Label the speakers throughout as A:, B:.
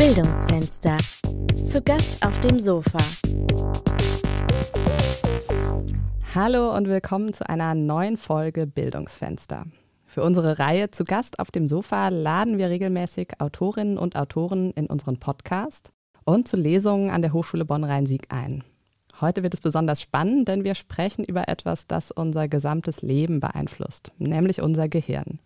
A: Bildungsfenster. Zu Gast auf dem Sofa.
B: Hallo und willkommen zu einer neuen Folge Bildungsfenster. Für unsere Reihe Zu Gast auf dem Sofa laden wir regelmäßig Autorinnen und Autoren in unseren Podcast und zu Lesungen an der Hochschule Bonn-Rhein-Sieg ein. Heute wird es besonders spannend, denn wir sprechen über etwas, das unser gesamtes Leben beeinflusst, nämlich unser Gehirn.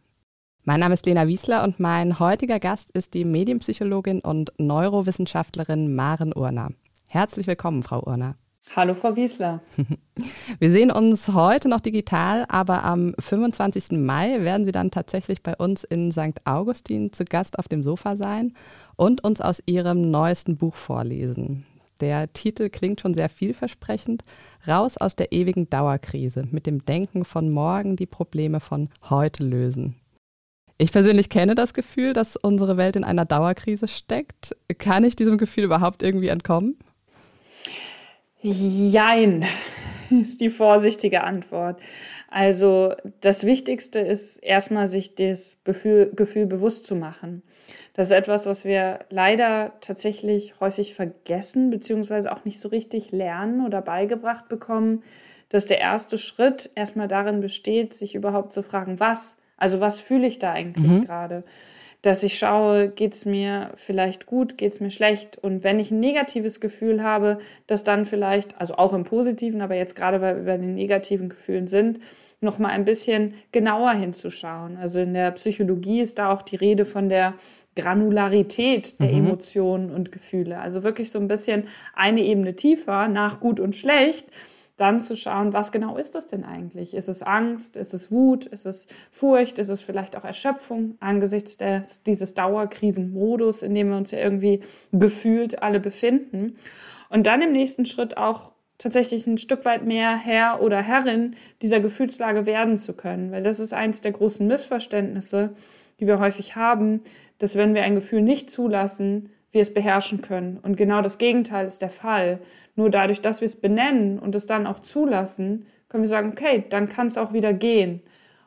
B: Mein Name ist Lena Wiesler und mein heutiger Gast ist die Medienpsychologin und Neurowissenschaftlerin Maren Urner. Herzlich willkommen, Frau Urner.
C: Hallo, Frau Wiesler.
B: Wir sehen uns heute noch digital, aber am 25. Mai werden Sie dann tatsächlich bei uns in St. Augustin zu Gast auf dem Sofa sein und uns aus Ihrem neuesten Buch vorlesen. Der Titel klingt schon sehr vielversprechend. Raus aus der ewigen Dauerkrise, mit dem Denken von morgen die Probleme von heute lösen. Ich persönlich kenne das Gefühl, dass unsere Welt in einer Dauerkrise steckt. Kann ich diesem Gefühl überhaupt irgendwie entkommen?
C: Jein, ist die vorsichtige Antwort. Also das Wichtigste ist erstmal sich das Gefühl, Gefühl bewusst zu machen. Das ist etwas, was wir leider tatsächlich häufig vergessen, beziehungsweise auch nicht so richtig lernen oder beigebracht bekommen, dass der erste Schritt erstmal darin besteht, sich überhaupt zu fragen, was also was fühle ich da eigentlich mhm. gerade? Dass ich schaue, geht es mir vielleicht gut, geht es mir schlecht? Und wenn ich ein negatives Gefühl habe, dass dann vielleicht, also auch im positiven, aber jetzt gerade, weil wir bei den negativen Gefühlen sind, noch mal ein bisschen genauer hinzuschauen. Also in der Psychologie ist da auch die Rede von der Granularität der mhm. Emotionen und Gefühle. Also wirklich so ein bisschen eine Ebene tiefer nach gut und schlecht dann zu schauen, was genau ist das denn eigentlich? Ist es Angst? Ist es Wut? Ist es Furcht? Ist es vielleicht auch Erschöpfung angesichts des, dieses Dauerkrisenmodus, in dem wir uns ja irgendwie gefühlt alle befinden? Und dann im nächsten Schritt auch tatsächlich ein Stück weit mehr Herr oder Herrin dieser Gefühlslage werden zu können, weil das ist eines der großen Missverständnisse, die wir häufig haben, dass wenn wir ein Gefühl nicht zulassen, wir es beherrschen können. Und genau das Gegenteil ist der Fall. Nur dadurch, dass wir es benennen und es dann auch zulassen, können wir sagen, okay, dann kann es auch wieder gehen.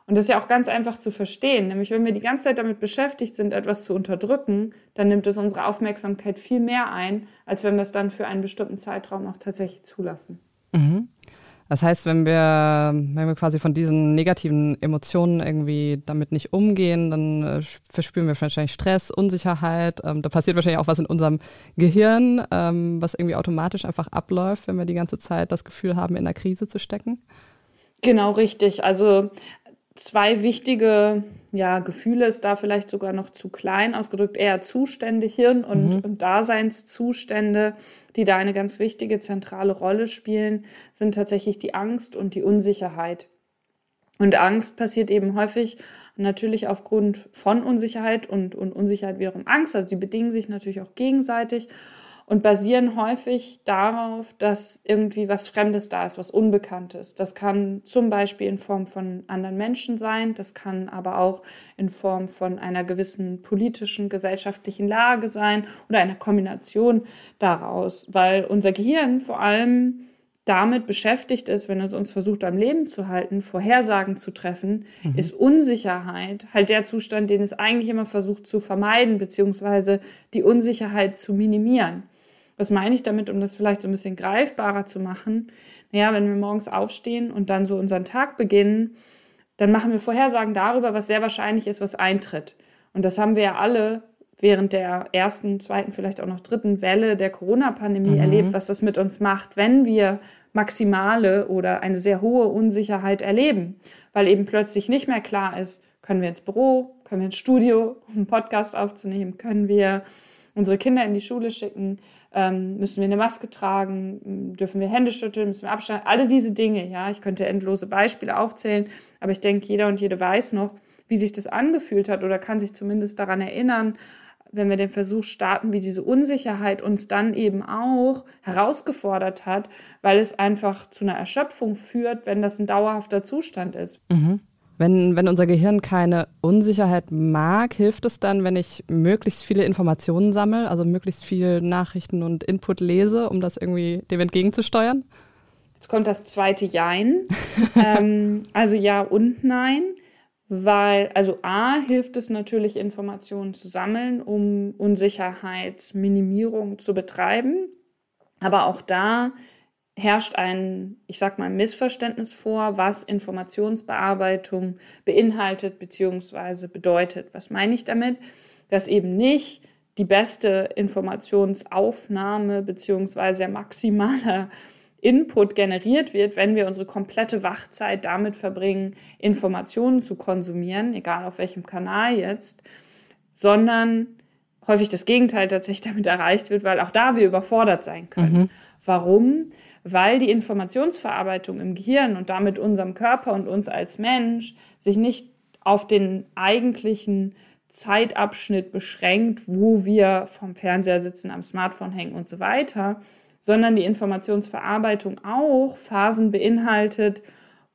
C: Und das ist ja auch ganz einfach zu verstehen. Nämlich, wenn wir die ganze Zeit damit beschäftigt sind, etwas zu unterdrücken, dann nimmt es unsere Aufmerksamkeit viel mehr ein, als wenn wir es dann für einen bestimmten Zeitraum auch tatsächlich zulassen.
B: Mhm. Das heißt, wenn wir, wenn wir quasi von diesen negativen Emotionen irgendwie damit nicht umgehen, dann äh, verspüren wir wahrscheinlich Stress, Unsicherheit. Ähm, da passiert wahrscheinlich auch was in unserem Gehirn, ähm, was irgendwie automatisch einfach abläuft, wenn wir die ganze Zeit das Gefühl haben, in einer Krise zu stecken.
C: Genau richtig. Also zwei wichtige ja, Gefühle ist da vielleicht sogar noch zu klein ausgedrückt, eher Zustände, Hirn- und, mhm. und Daseinszustände, die da eine ganz wichtige zentrale Rolle spielen, sind tatsächlich die Angst und die Unsicherheit. Und Angst passiert eben häufig natürlich aufgrund von Unsicherheit und, und Unsicherheit wiederum Angst. Also die bedingen sich natürlich auch gegenseitig und basieren häufig darauf, dass irgendwie was Fremdes da ist, was Unbekanntes. Das kann zum Beispiel in Form von anderen Menschen sein, das kann aber auch in Form von einer gewissen politischen, gesellschaftlichen Lage sein oder einer Kombination daraus, weil unser Gehirn vor allem damit beschäftigt ist, wenn es uns versucht am Leben zu halten, Vorhersagen zu treffen, mhm. ist Unsicherheit halt der Zustand, den es eigentlich immer versucht zu vermeiden, beziehungsweise die Unsicherheit zu minimieren. Was meine ich damit, um das vielleicht so ein bisschen greifbarer zu machen? Naja, wenn wir morgens aufstehen und dann so unseren Tag beginnen, dann machen wir Vorhersagen darüber, was sehr wahrscheinlich ist, was eintritt. Und das haben wir ja alle während der ersten, zweiten, vielleicht auch noch dritten Welle der Corona-Pandemie mhm. erlebt, was das mit uns macht, wenn wir maximale oder eine sehr hohe Unsicherheit erleben, weil eben plötzlich nicht mehr klar ist, können wir ins Büro, können wir ins Studio, um einen Podcast aufzunehmen, können wir unsere Kinder in die Schule schicken, ähm, müssen wir eine Maske tragen? Dürfen wir Hände schütteln? Müssen wir Abstand? Alle diese Dinge, ja. Ich könnte endlose Beispiele aufzählen, aber ich denke, jeder und jede weiß noch, wie sich das angefühlt hat oder kann sich zumindest daran erinnern, wenn wir den Versuch starten, wie diese Unsicherheit uns dann eben auch herausgefordert hat, weil es einfach zu einer Erschöpfung führt, wenn das ein dauerhafter Zustand ist.
B: Mhm. Wenn, wenn unser Gehirn keine Unsicherheit mag, hilft es dann, wenn ich möglichst viele Informationen sammle, also möglichst viel Nachrichten und Input lese, um das irgendwie dem entgegenzusteuern?
C: Jetzt kommt das zweite Jein. ähm, also ja und nein, weil, also A, hilft es natürlich, Informationen zu sammeln, um Unsicherheitsminimierung zu betreiben. Aber auch da herrscht ein, ich sag mal, Missverständnis vor, was Informationsbearbeitung beinhaltet bzw. bedeutet. Was meine ich damit? Dass eben nicht die beste Informationsaufnahme bzw. maximaler Input generiert wird, wenn wir unsere komplette Wachzeit damit verbringen, Informationen zu konsumieren, egal auf welchem Kanal jetzt, sondern häufig das Gegenteil tatsächlich damit erreicht wird, weil auch da wir überfordert sein können. Mhm. Warum? Weil die Informationsverarbeitung im Gehirn und damit unserem Körper und uns als Mensch sich nicht auf den eigentlichen Zeitabschnitt beschränkt, wo wir vom Fernseher sitzen, am Smartphone hängen und so weiter, sondern die Informationsverarbeitung auch Phasen beinhaltet,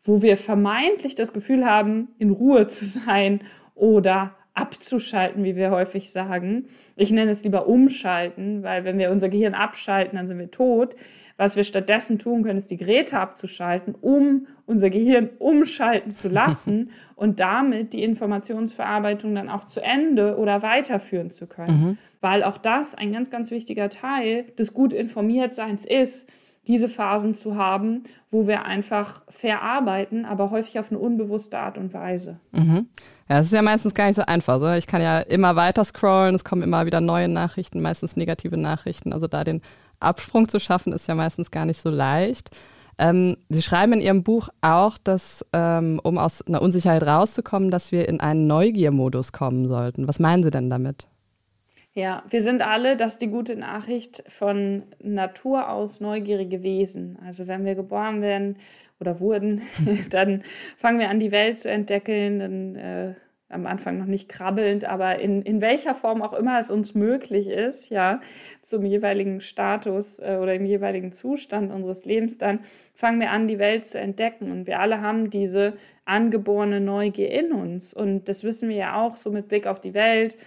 C: wo wir vermeintlich das Gefühl haben, in Ruhe zu sein oder abzuschalten, wie wir häufig sagen. Ich nenne es lieber umschalten, weil wenn wir unser Gehirn abschalten, dann sind wir tot. Was wir stattdessen tun können, ist die Geräte abzuschalten, um unser Gehirn umschalten zu lassen und damit die Informationsverarbeitung dann auch zu Ende oder weiterführen zu können. Mhm. Weil auch das ein ganz, ganz wichtiger Teil des gut informiert Seins ist, diese Phasen zu haben, wo wir einfach verarbeiten, aber häufig auf eine unbewusste Art und Weise.
B: Mhm. Ja, es ist ja meistens gar nicht so einfach. So. Ich kann ja immer weiter scrollen, es kommen immer wieder neue Nachrichten, meistens negative Nachrichten. Also da den Absprung zu schaffen, ist ja meistens gar nicht so leicht. Ähm, Sie schreiben in Ihrem Buch auch, dass, ähm, um aus einer Unsicherheit rauszukommen, dass wir in einen Neugiermodus kommen sollten. Was meinen Sie denn damit?
C: Ja, wir sind alle, das ist die gute Nachricht, von Natur aus neugierige Wesen. Also wenn wir geboren werden oder wurden, dann fangen wir an, die Welt zu entdecken, dann äh, am Anfang noch nicht krabbelnd, aber in, in welcher Form auch immer es uns möglich ist, ja, zum jeweiligen Status äh, oder im jeweiligen Zustand unseres Lebens, dann fangen wir an, die Welt zu entdecken. Und wir alle haben diese angeborene Neugier in uns. Und das wissen wir ja auch so mit Blick auf die Welt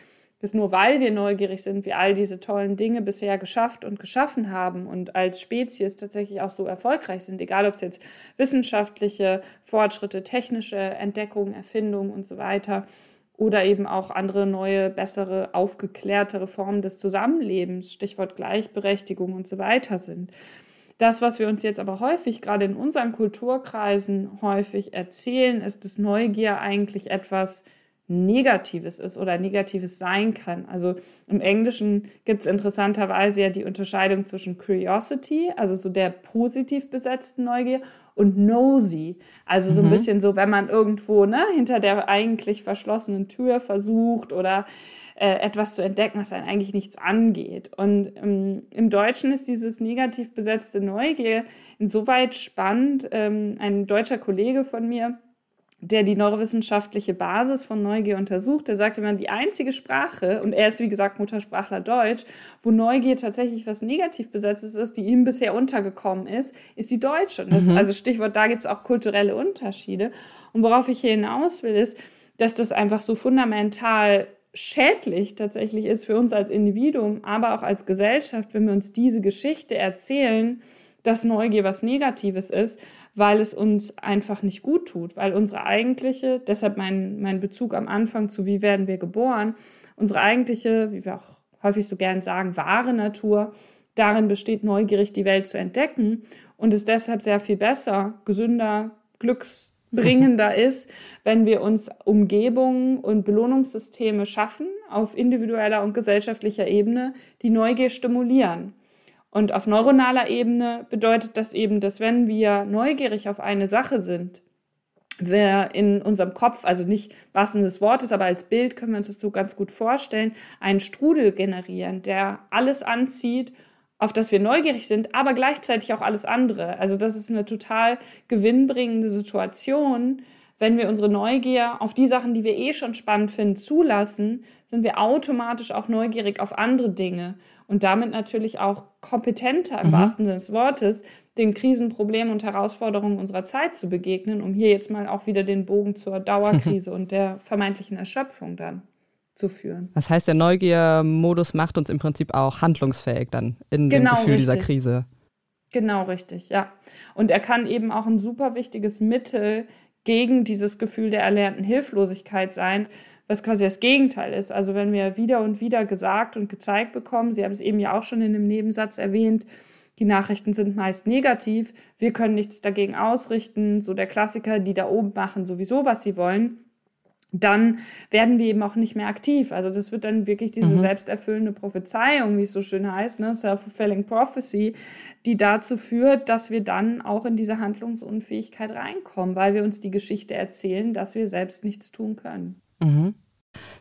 C: dass nur weil wir neugierig sind, wir all diese tollen Dinge bisher geschafft und geschaffen haben und als Spezies tatsächlich auch so erfolgreich sind, egal ob es jetzt wissenschaftliche Fortschritte, technische Entdeckungen, Erfindungen und so weiter oder eben auch andere neue, bessere, aufgeklärtere Formen des Zusammenlebens, Stichwort Gleichberechtigung und so weiter sind. Das, was wir uns jetzt aber häufig, gerade in unseren Kulturkreisen häufig erzählen, ist, dass Neugier eigentlich etwas Negatives ist oder Negatives sein kann. Also im Englischen gibt es interessanterweise ja die Unterscheidung zwischen Curiosity, also so der positiv besetzten Neugier, und Nosy. Also so ein mhm. bisschen so, wenn man irgendwo ne, hinter der eigentlich verschlossenen Tür versucht oder äh, etwas zu entdecken, was einen eigentlich nichts angeht. Und ähm, im Deutschen ist dieses negativ besetzte Neugier insoweit spannend. Ähm, ein deutscher Kollege von mir, der die neurowissenschaftliche Basis von Neugier untersucht, der sagte man, die einzige Sprache, und er ist wie gesagt Muttersprachler Deutsch, wo Neugier tatsächlich was negativ besetztes ist, die ihm bisher untergekommen ist, ist die Deutsche. Das, mhm. Also Stichwort, da gibt es auch kulturelle Unterschiede. Und worauf ich hier hinaus will, ist, dass das einfach so fundamental schädlich tatsächlich ist für uns als Individuum, aber auch als Gesellschaft, wenn wir uns diese Geschichte erzählen, dass Neugier was Negatives ist, weil es uns einfach nicht gut tut, weil unsere eigentliche, deshalb mein, mein Bezug am Anfang zu wie werden wir geboren, unsere eigentliche, wie wir auch häufig so gern sagen, wahre Natur darin besteht, neugierig die Welt zu entdecken und es deshalb sehr viel besser, gesünder, glücksbringender ist, wenn wir uns Umgebungen und Belohnungssysteme schaffen auf individueller und gesellschaftlicher Ebene, die Neugier stimulieren. Und auf neuronaler Ebene bedeutet das eben, dass wenn wir neugierig auf eine Sache sind, wir in unserem Kopf, also nicht wahrsten des Wortes, aber als Bild können wir uns das so ganz gut vorstellen, einen Strudel generieren, der alles anzieht, auf das wir neugierig sind, aber gleichzeitig auch alles andere. Also das ist eine total gewinnbringende Situation. Wenn wir unsere Neugier auf die Sachen, die wir eh schon spannend finden, zulassen, sind wir automatisch auch neugierig auf andere Dinge und damit natürlich auch kompetenter im mhm. wahrsten Sinne des Wortes den Krisenproblemen und Herausforderungen unserer Zeit zu begegnen, um hier jetzt mal auch wieder den Bogen zur Dauerkrise und der vermeintlichen Erschöpfung dann zu führen.
B: Das heißt, der Neugiermodus macht uns im Prinzip auch handlungsfähig dann in genau, dem Gefühl richtig. dieser Krise.
C: Genau richtig, ja. Und er kann eben auch ein super wichtiges Mittel gegen dieses Gefühl der erlernten Hilflosigkeit sein, was quasi das Gegenteil ist. Also wenn wir wieder und wieder gesagt und gezeigt bekommen, Sie haben es eben ja auch schon in einem Nebensatz erwähnt, die Nachrichten sind meist negativ, wir können nichts dagegen ausrichten, so der Klassiker, die da oben machen sowieso, was sie wollen, dann werden wir eben auch nicht mehr aktiv. Also das wird dann wirklich diese mhm. selbsterfüllende Prophezeiung, wie es so schön heißt, ne? Self-fulfilling Prophecy, die dazu führt, dass wir dann auch in diese Handlungsunfähigkeit reinkommen, weil wir uns die Geschichte erzählen, dass wir selbst nichts tun können.
B: Mhm.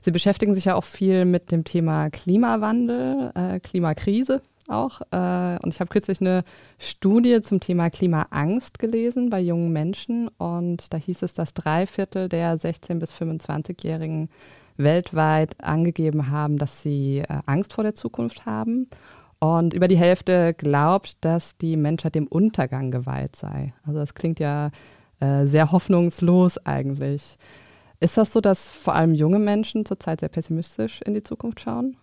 B: Sie beschäftigen sich ja auch viel mit dem Thema Klimawandel, äh, Klimakrise auch. Äh, und ich habe kürzlich eine Studie zum Thema Klimaangst gelesen bei jungen Menschen. Und da hieß es, dass drei Viertel der 16- bis 25-Jährigen weltweit angegeben haben, dass sie äh, Angst vor der Zukunft haben. Und über die Hälfte glaubt, dass die Menschheit dem Untergang geweiht sei. Also das klingt ja äh, sehr hoffnungslos eigentlich. Ist das so, dass vor allem junge Menschen zurzeit sehr pessimistisch in die Zukunft schauen?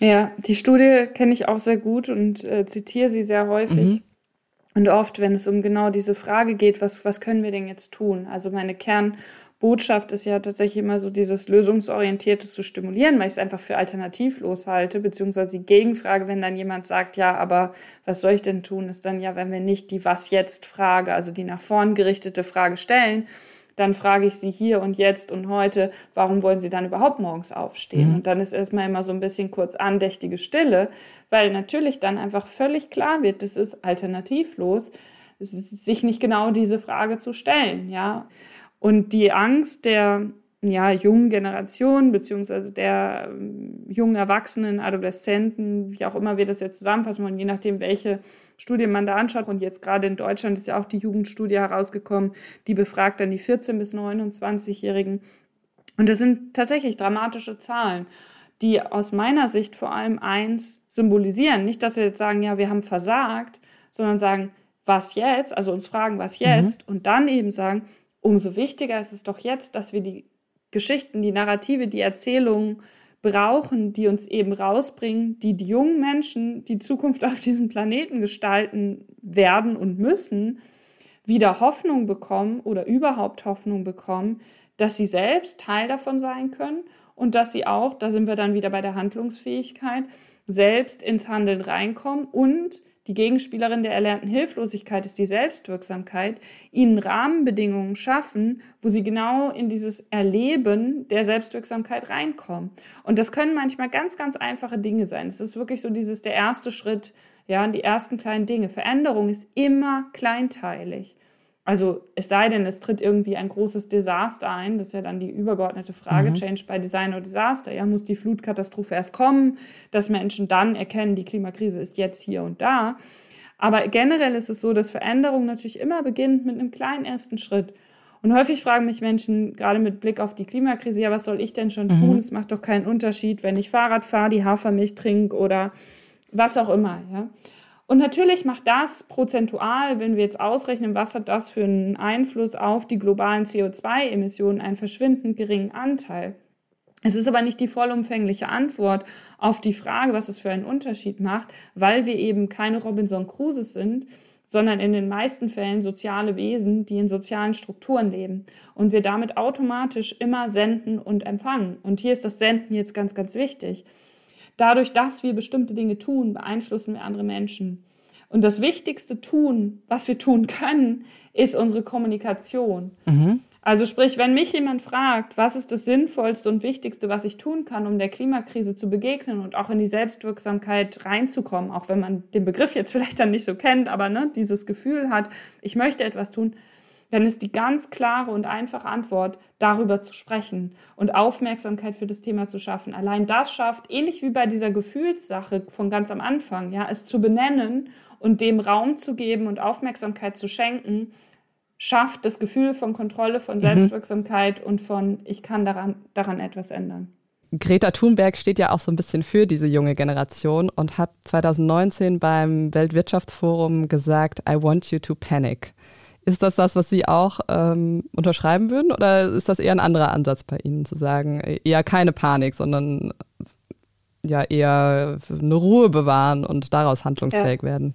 C: Ja, die Studie kenne ich auch sehr gut und äh, zitiere sie sehr häufig. Mhm. Und oft, wenn es um genau diese Frage geht, was, was können wir denn jetzt tun? Also meine Kernbotschaft ist ja tatsächlich immer so dieses Lösungsorientierte zu stimulieren, weil ich es einfach für alternativlos halte, beziehungsweise die Gegenfrage, wenn dann jemand sagt, ja, aber was soll ich denn tun, ist dann ja, wenn wir nicht die Was-Jetzt-Frage, also die nach vorn gerichtete Frage stellen, dann frage ich sie hier und jetzt und heute, warum wollen sie dann überhaupt morgens aufstehen? Mhm. Und dann ist erstmal immer so ein bisschen kurz andächtige Stille, weil natürlich dann einfach völlig klar wird, das ist alternativlos, sich nicht genau diese Frage zu stellen, ja. Und die Angst der ja, jungen Generation, beziehungsweise der ähm, jungen Erwachsenen, Adoleszenten, wie auch immer wir das jetzt zusammenfassen wollen, je nachdem, welche Studien man da anschaut. Und jetzt gerade in Deutschland ist ja auch die Jugendstudie herausgekommen, die befragt dann die 14- bis 29-Jährigen. Und das sind tatsächlich dramatische Zahlen, die aus meiner Sicht vor allem eins symbolisieren. Nicht, dass wir jetzt sagen, ja, wir haben versagt, sondern sagen, was jetzt? Also uns fragen, was mhm. jetzt? Mhm. Und dann eben sagen, umso wichtiger ist es doch jetzt, dass wir die Geschichten, die Narrative, die Erzählungen brauchen, die uns eben rausbringen, die die jungen Menschen die Zukunft auf diesem Planeten gestalten werden und müssen, wieder Hoffnung bekommen oder überhaupt Hoffnung bekommen, dass sie selbst Teil davon sein können und dass sie auch, da sind wir dann wieder bei der Handlungsfähigkeit, selbst ins Handeln reinkommen und die Gegenspielerin der erlernten Hilflosigkeit ist die Selbstwirksamkeit, ihnen Rahmenbedingungen schaffen, wo sie genau in dieses Erleben der Selbstwirksamkeit reinkommen. Und das können manchmal ganz, ganz einfache Dinge sein. Es ist wirklich so dieses der erste Schritt, ja, die ersten kleinen Dinge. Veränderung ist immer kleinteilig. Also es sei denn, es tritt irgendwie ein großes Desaster ein, das ist ja dann die übergeordnete Frage, mhm. Change by Design oder Desaster. Ja, muss die Flutkatastrophe erst kommen, dass Menschen dann erkennen, die Klimakrise ist jetzt hier und da. Aber generell ist es so, dass Veränderung natürlich immer beginnt mit einem kleinen ersten Schritt. Und häufig fragen mich Menschen, gerade mit Blick auf die Klimakrise, ja, was soll ich denn schon tun? Mhm. Es macht doch keinen Unterschied, wenn ich Fahrrad fahre, die Hafermilch trinke oder was auch immer. Ja? Und natürlich macht das prozentual, wenn wir jetzt ausrechnen, was hat das für einen Einfluss auf die globalen CO2-Emissionen, einen verschwindend geringen Anteil. Es ist aber nicht die vollumfängliche Antwort auf die Frage, was es für einen Unterschied macht, weil wir eben keine Robinson Crusoes sind, sondern in den meisten Fällen soziale Wesen, die in sozialen Strukturen leben und wir damit automatisch immer senden und empfangen. Und hier ist das Senden jetzt ganz, ganz wichtig. Dadurch, dass wir bestimmte Dinge tun, beeinflussen wir andere Menschen. Und das wichtigste Tun, was wir tun können, ist unsere Kommunikation. Mhm. Also sprich, wenn mich jemand fragt, was ist das Sinnvollste und Wichtigste, was ich tun kann, um der Klimakrise zu begegnen und auch in die Selbstwirksamkeit reinzukommen, auch wenn man den Begriff jetzt vielleicht dann nicht so kennt, aber ne, dieses Gefühl hat, ich möchte etwas tun, dann ist die ganz klare und einfache Antwort, darüber zu sprechen und Aufmerksamkeit für das Thema zu schaffen. Allein das schafft, ähnlich wie bei dieser Gefühlssache von ganz am Anfang, ja, es zu benennen und dem Raum zu geben und Aufmerksamkeit zu schenken, schafft das Gefühl von Kontrolle, von mhm. Selbstwirksamkeit mhm. und von, ich kann daran, daran etwas ändern.
B: Greta Thunberg steht ja auch so ein bisschen für diese junge Generation und hat 2019 beim Weltwirtschaftsforum gesagt, I want you to panic. Ist das das, was Sie auch ähm, unterschreiben würden oder ist das eher ein anderer Ansatz bei Ihnen, zu sagen, eher keine Panik, sondern ja eher eine Ruhe bewahren und daraus handlungsfähig ja. werden?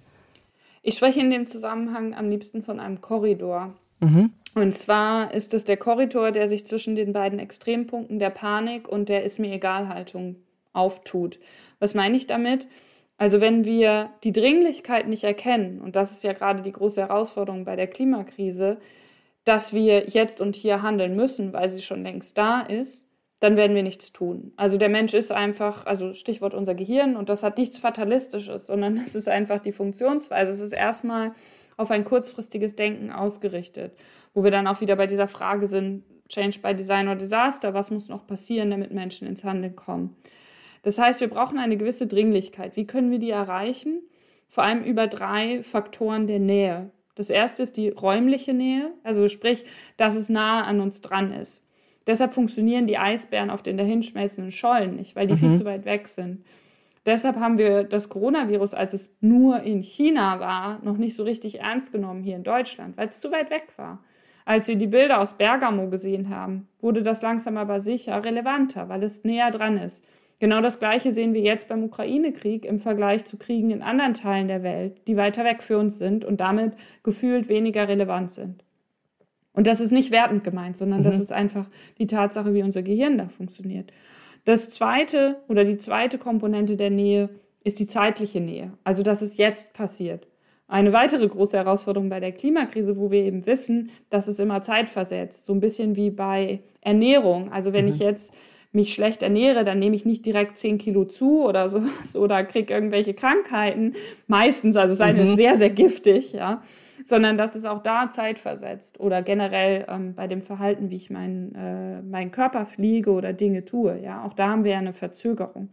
C: Ich spreche in dem Zusammenhang am liebsten von einem Korridor. Mhm. Und zwar ist es der Korridor, der sich zwischen den beiden Extrempunkten der Panik und der Ist mir egal Haltung auftut. Was meine ich damit? Also wenn wir die Dringlichkeit nicht erkennen, und das ist ja gerade die große Herausforderung bei der Klimakrise, dass wir jetzt und hier handeln müssen, weil sie schon längst da ist, dann werden wir nichts tun. Also der Mensch ist einfach, also Stichwort unser Gehirn, und das hat nichts Fatalistisches, sondern es ist einfach die Funktionsweise. Es ist erstmal auf ein kurzfristiges Denken ausgerichtet, wo wir dann auch wieder bei dieser Frage sind, Change by Design or Disaster, was muss noch passieren, damit Menschen ins Handeln kommen. Das heißt, wir brauchen eine gewisse Dringlichkeit. Wie können wir die erreichen? Vor allem über drei Faktoren der Nähe. Das erste ist die räumliche Nähe, also sprich, dass es nahe an uns dran ist. Deshalb funktionieren die Eisbären auf den dahinschmelzenden Schollen nicht, weil die mhm. viel zu weit weg sind. Deshalb haben wir das Coronavirus, als es nur in China war, noch nicht so richtig ernst genommen hier in Deutschland, weil es zu weit weg war. Als wir die Bilder aus Bergamo gesehen haben, wurde das langsam aber sicher relevanter, weil es näher dran ist. Genau das Gleiche sehen wir jetzt beim Ukraine-Krieg im Vergleich zu Kriegen in anderen Teilen der Welt, die weiter weg für uns sind und damit gefühlt weniger relevant sind. Und das ist nicht wertend gemeint, sondern mhm. das ist einfach die Tatsache, wie unser Gehirn da funktioniert. Das zweite oder die zweite Komponente der Nähe ist die zeitliche Nähe, also dass es jetzt passiert. Eine weitere große Herausforderung bei der Klimakrise, wo wir eben wissen, dass es immer zeitversetzt, so ein bisschen wie bei Ernährung. Also wenn mhm. ich jetzt mich schlecht ernähre, dann nehme ich nicht direkt 10 Kilo zu oder sowas oder kriege irgendwelche Krankheiten. Meistens, also es mhm. sehr, sehr giftig, ja. Sondern dass es auch da zeitversetzt oder generell ähm, bei dem Verhalten, wie ich meinen äh, meinen Körper fliege oder Dinge tue, ja. Auch da haben wir ja eine Verzögerung.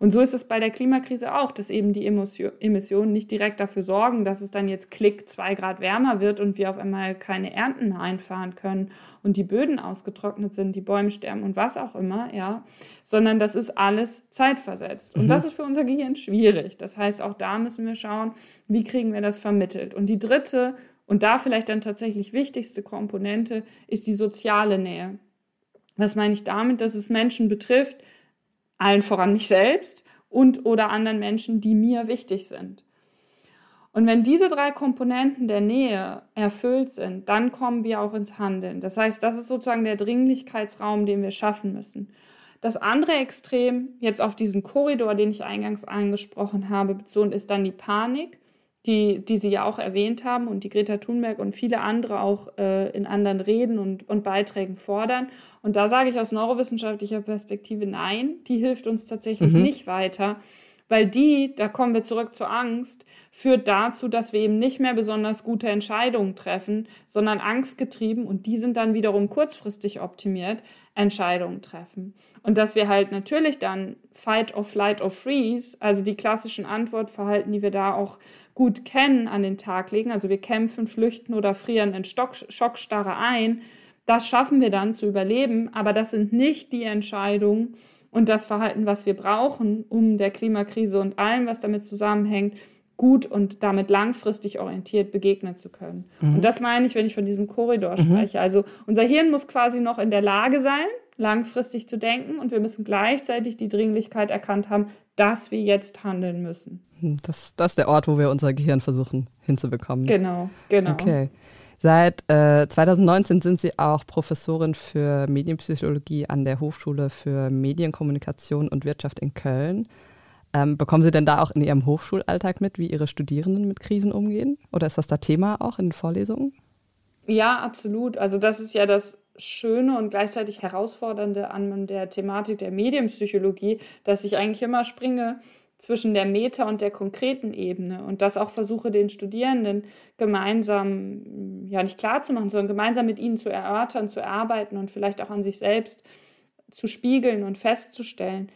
C: Und so ist es bei der Klimakrise auch, dass eben die Emissionen nicht direkt dafür sorgen, dass es dann jetzt klick zwei Grad wärmer wird und wir auf einmal keine Ernten mehr einfahren können und die Böden ausgetrocknet sind, die Bäume sterben und was auch immer, ja, sondern das ist alles zeitversetzt. Und mhm. das ist für unser Gehirn schwierig. Das heißt, auch da müssen wir schauen, wie kriegen wir das vermittelt. Und die dritte und da vielleicht dann tatsächlich wichtigste Komponente ist die soziale Nähe. Was meine ich damit, dass es Menschen betrifft, allen voran mich selbst und oder anderen Menschen, die mir wichtig sind. Und wenn diese drei Komponenten der Nähe erfüllt sind, dann kommen wir auch ins Handeln. Das heißt, das ist sozusagen der Dringlichkeitsraum, den wir schaffen müssen. Das andere Extrem, jetzt auf diesen Korridor, den ich eingangs angesprochen habe, bezogen, ist dann die Panik die, die Sie ja auch erwähnt haben und die Greta Thunberg und viele andere auch äh, in anderen Reden und, und Beiträgen fordern. Und da sage ich aus neurowissenschaftlicher Perspektive nein, die hilft uns tatsächlich mhm. nicht weiter, weil die, da kommen wir zurück zur Angst, führt dazu, dass wir eben nicht mehr besonders gute Entscheidungen treffen, sondern angstgetrieben und die sind dann wiederum kurzfristig optimiert, Entscheidungen treffen. Und dass wir halt natürlich dann Fight or Flight or Freeze, also die klassischen Antwortverhalten, die wir da auch gut kennen, an den Tag legen. Also wir kämpfen, flüchten oder frieren in Stock, Schockstarre ein. Das schaffen wir dann zu überleben, aber das sind nicht die Entscheidungen und das Verhalten, was wir brauchen, um der Klimakrise und allem, was damit zusammenhängt, gut und damit langfristig orientiert begegnen zu können. Mhm. Und das meine ich, wenn ich von diesem Korridor mhm. spreche. Also unser Hirn muss quasi noch in der Lage sein, langfristig zu denken und wir müssen gleichzeitig die Dringlichkeit erkannt haben, dass wir jetzt handeln müssen.
B: Das, das ist der Ort, wo wir unser Gehirn versuchen hinzubekommen.
C: Genau, genau.
B: Okay. Seit äh, 2019 sind Sie auch Professorin für Medienpsychologie an der Hochschule für Medienkommunikation und Wirtschaft in Köln. Ähm, bekommen Sie denn da auch in Ihrem Hochschulalltag mit, wie Ihre Studierenden mit Krisen umgehen? Oder ist das da Thema auch in den Vorlesungen?
C: Ja, absolut. Also das ist ja das Schöne und gleichzeitig Herausfordernde an der Thematik der Medienpsychologie, dass ich eigentlich immer springe zwischen der Meta- und der konkreten Ebene und das auch versuche, den Studierenden gemeinsam, ja nicht klar zu machen, sondern gemeinsam mit ihnen zu erörtern, zu erarbeiten und vielleicht auch an sich selbst zu spiegeln und festzustellen.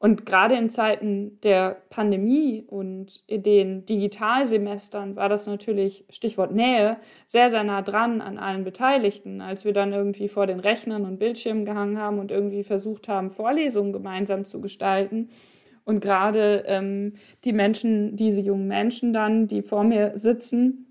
C: Und gerade in Zeiten der Pandemie und in den Digitalsemestern war das natürlich, Stichwort Nähe, sehr, sehr nah dran an allen Beteiligten, als wir dann irgendwie vor den Rechnern und Bildschirmen gehangen haben und irgendwie versucht haben, Vorlesungen gemeinsam zu gestalten. Und gerade ähm, die Menschen, diese jungen Menschen dann, die vor mir sitzen,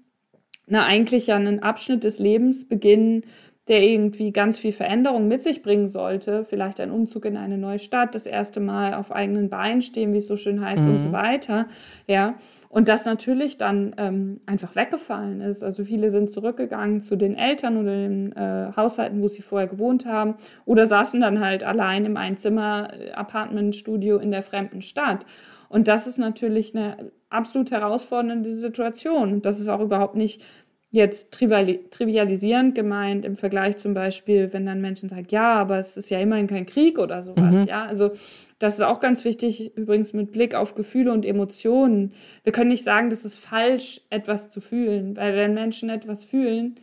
C: na, eigentlich ja einen Abschnitt des Lebens beginnen, der irgendwie ganz viel Veränderung mit sich bringen sollte, vielleicht ein Umzug in eine neue Stadt, das erste Mal auf eigenen Beinen stehen, wie es so schön heißt mhm. und so weiter, ja. Und das natürlich dann ähm, einfach weggefallen ist. Also viele sind zurückgegangen zu den Eltern oder den äh, Haushalten, wo sie vorher gewohnt haben, oder saßen dann halt allein im Einzimmer-Apartment-Studio in der fremden Stadt. Und das ist natürlich eine absolut herausfordernde Situation. Das ist auch überhaupt nicht jetzt trivialisierend gemeint im Vergleich zum Beispiel, wenn dann Menschen sagen, ja, aber es ist ja immerhin kein Krieg oder sowas. Mhm. Ja, also das ist auch ganz wichtig, übrigens mit Blick auf Gefühle und Emotionen. Wir können nicht sagen, das ist falsch, etwas zu fühlen, weil wenn Menschen etwas fühlen,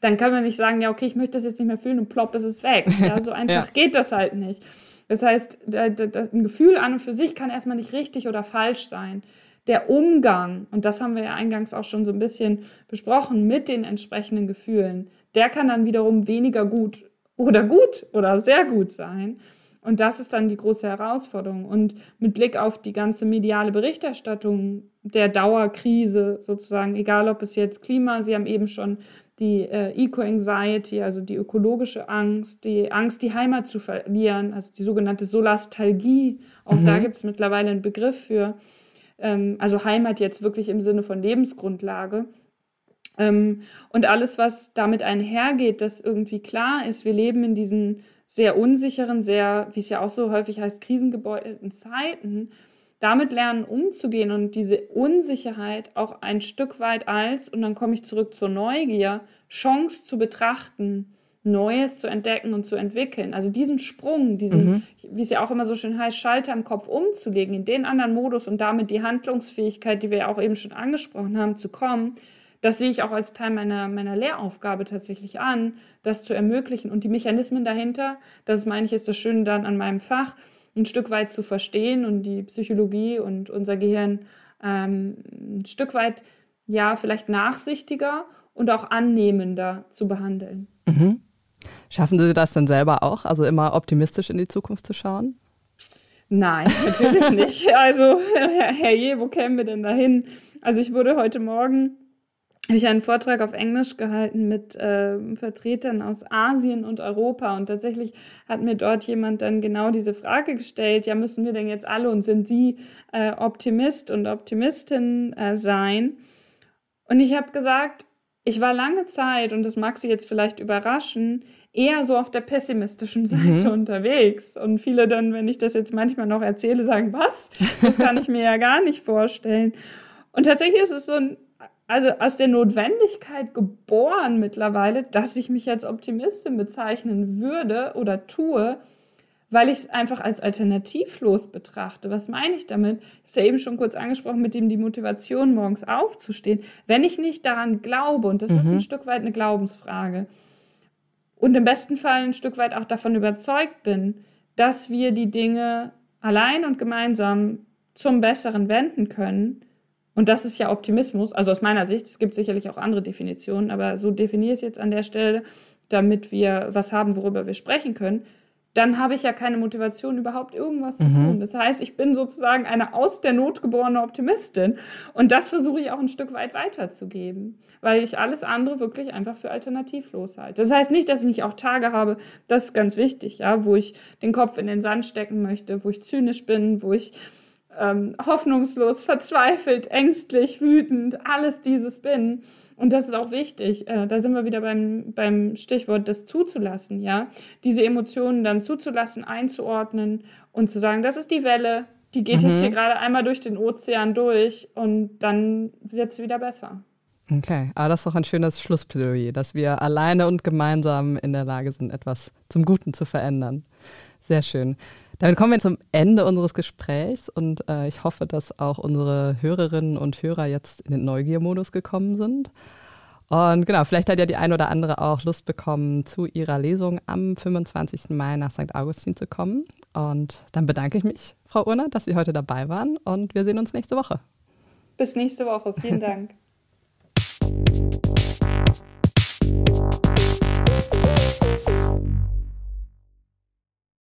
C: dann kann man nicht sagen, ja, okay, ich möchte das jetzt nicht mehr fühlen und plopp, es ist weg. Ja, so einfach ja. geht das halt nicht. Das heißt, ein Gefühl an und für sich kann erstmal nicht richtig oder falsch sein der Umgang, und das haben wir ja eingangs auch schon so ein bisschen besprochen, mit den entsprechenden Gefühlen, der kann dann wiederum weniger gut oder gut oder sehr gut sein. Und das ist dann die große Herausforderung. Und mit Blick auf die ganze mediale Berichterstattung der Dauerkrise sozusagen, egal ob es jetzt Klima, Sie haben eben schon die äh, Eco-Anxiety, also die ökologische Angst, die Angst, die Heimat zu verlieren, also die sogenannte Solastalgie, auch mhm. da gibt es mittlerweile einen Begriff für ähm, also Heimat jetzt wirklich im Sinne von Lebensgrundlage. Ähm, und alles, was damit einhergeht, dass irgendwie klar ist, wir leben in diesen sehr unsicheren, sehr, wie es ja auch so häufig heißt, krisengebeutelten Zeiten, damit lernen umzugehen und diese Unsicherheit auch ein Stück weit als, und dann komme ich zurück zur Neugier, Chance zu betrachten Neues zu entdecken und zu entwickeln. Also diesen Sprung, diesen, mhm. wie es ja auch immer so schön heißt, Schalter im Kopf umzulegen, in den anderen Modus und damit die Handlungsfähigkeit, die wir ja auch eben schon angesprochen haben, zu kommen, das sehe ich auch als Teil meiner, meiner Lehraufgabe tatsächlich an, das zu ermöglichen und die Mechanismen dahinter, das meine ich, ist das Schöne dann an meinem Fach, ein Stück weit zu verstehen und die Psychologie und unser Gehirn ähm, ein Stück weit, ja, vielleicht nachsichtiger und auch annehmender zu behandeln. Mhm.
B: Schaffen Sie das denn selber auch, also immer optimistisch in die Zukunft zu schauen?
C: Nein, natürlich nicht. Also, herrje, wo kämen wir denn dahin? Also, ich wurde heute Morgen, habe ich einen Vortrag auf Englisch gehalten mit äh, Vertretern aus Asien und Europa und tatsächlich hat mir dort jemand dann genau diese Frage gestellt, ja, müssen wir denn jetzt alle und sind Sie äh, Optimist und Optimistin äh, sein? Und ich habe gesagt, ich war lange Zeit, und das mag Sie jetzt vielleicht überraschen, eher so auf der pessimistischen Seite mhm. unterwegs. Und viele dann, wenn ich das jetzt manchmal noch erzähle, sagen, was? Das kann ich mir ja gar nicht vorstellen. Und tatsächlich ist es so ein, also aus der Notwendigkeit geboren mittlerweile, dass ich mich als Optimistin bezeichnen würde oder tue, weil ich es einfach als alternativlos betrachte. Was meine ich damit? Ich habe es ja eben schon kurz angesprochen, mit dem die Motivation, morgens aufzustehen. Wenn ich nicht daran glaube, und das mhm. ist ein. Stück weit eine Glaubensfrage, und im besten Fall ein Stück weit auch davon überzeugt bin, dass wir die Dinge allein und gemeinsam zum Besseren wenden können, und das ist ja Optimismus, also aus meiner Sicht, es gibt sicherlich auch andere Definitionen, aber so definiere ich es jetzt an der Stelle, damit wir was haben, worüber wir sprechen können, dann habe ich ja keine Motivation, überhaupt irgendwas mhm. zu tun. Das heißt, ich bin sozusagen eine aus der Not geborene Optimistin. Und das versuche ich auch ein Stück weit weiterzugeben, weil ich alles andere wirklich einfach für alternativlos halte. Das heißt nicht, dass ich nicht auch Tage habe, das ist ganz wichtig, ja, wo ich den Kopf in den Sand stecken möchte, wo ich zynisch bin, wo ich ähm, hoffnungslos, verzweifelt, ängstlich, wütend, alles dieses bin. Und das ist auch wichtig. Äh, da sind wir wieder beim, beim Stichwort, das zuzulassen, ja. Diese Emotionen dann zuzulassen, einzuordnen und zu sagen, das ist die Welle, die geht mhm. jetzt hier gerade einmal durch den Ozean durch und dann wird es wieder besser.
B: Okay, aber das ist doch ein schönes Schlussplädoyer, dass wir alleine und gemeinsam in der Lage sind, etwas zum Guten zu verändern. Sehr schön. Damit kommen wir zum Ende unseres Gesprächs und äh, ich hoffe, dass auch unsere Hörerinnen und Hörer jetzt in den Neugiermodus gekommen sind. Und genau, vielleicht hat ja die ein oder andere auch Lust bekommen, zu ihrer Lesung am 25. Mai nach St. Augustin zu kommen. Und dann bedanke ich mich, Frau Urner, dass Sie heute dabei waren und wir sehen uns nächste Woche.
C: Bis nächste Woche. Vielen Dank.